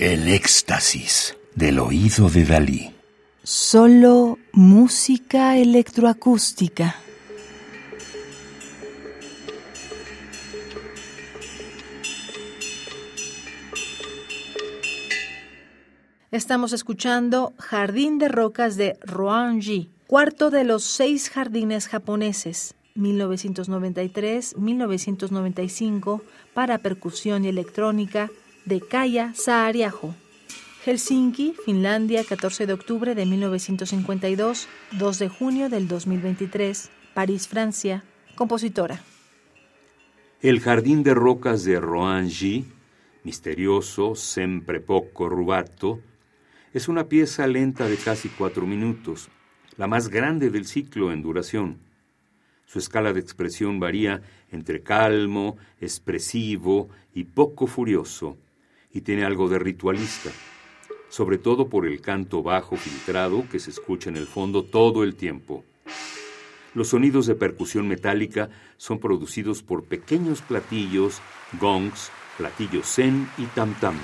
El éxtasis del oído de Dalí. Solo música electroacústica. Estamos escuchando Jardín de Rocas de Roanji, cuarto de los seis jardines japoneses, 1993-1995, para percusión y electrónica, de Kaya Saariaho. Helsinki, Finlandia, 14 de octubre de 1952, 2 de junio del 2023, París, Francia, compositora. El Jardín de Rocas de Roanji, misterioso, sempre poco rubato, es una pieza lenta de casi cuatro minutos, la más grande del ciclo en duración. Su escala de expresión varía entre calmo, expresivo y poco furioso, y tiene algo de ritualista, sobre todo por el canto bajo filtrado que se escucha en el fondo todo el tiempo. Los sonidos de percusión metálica son producidos por pequeños platillos, gongs, platillos zen y tam-tam.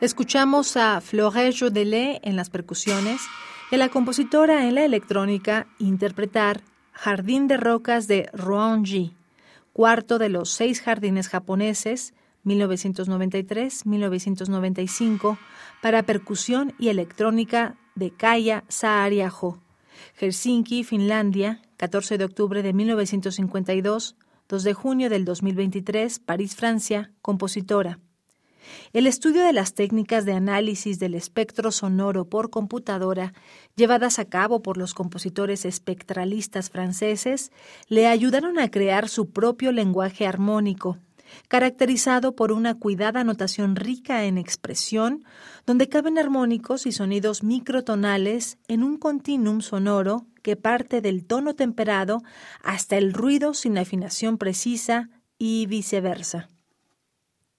Escuchamos a Florent Jodelet en las percusiones y a la compositora en la electrónica interpretar Jardín de Rocas de Ruanji, cuarto de los seis jardines japoneses, 1993-1995, para percusión y electrónica de Kaya Saariaho, Helsinki, Finlandia, 14 de octubre de 1952, 2 de junio del 2023, París, Francia, compositora. El estudio de las técnicas de análisis del espectro sonoro por computadora, llevadas a cabo por los compositores espectralistas franceses, le ayudaron a crear su propio lenguaje armónico, caracterizado por una cuidada notación rica en expresión, donde caben armónicos y sonidos microtonales en un continuum sonoro que parte del tono temperado hasta el ruido sin afinación precisa y viceversa.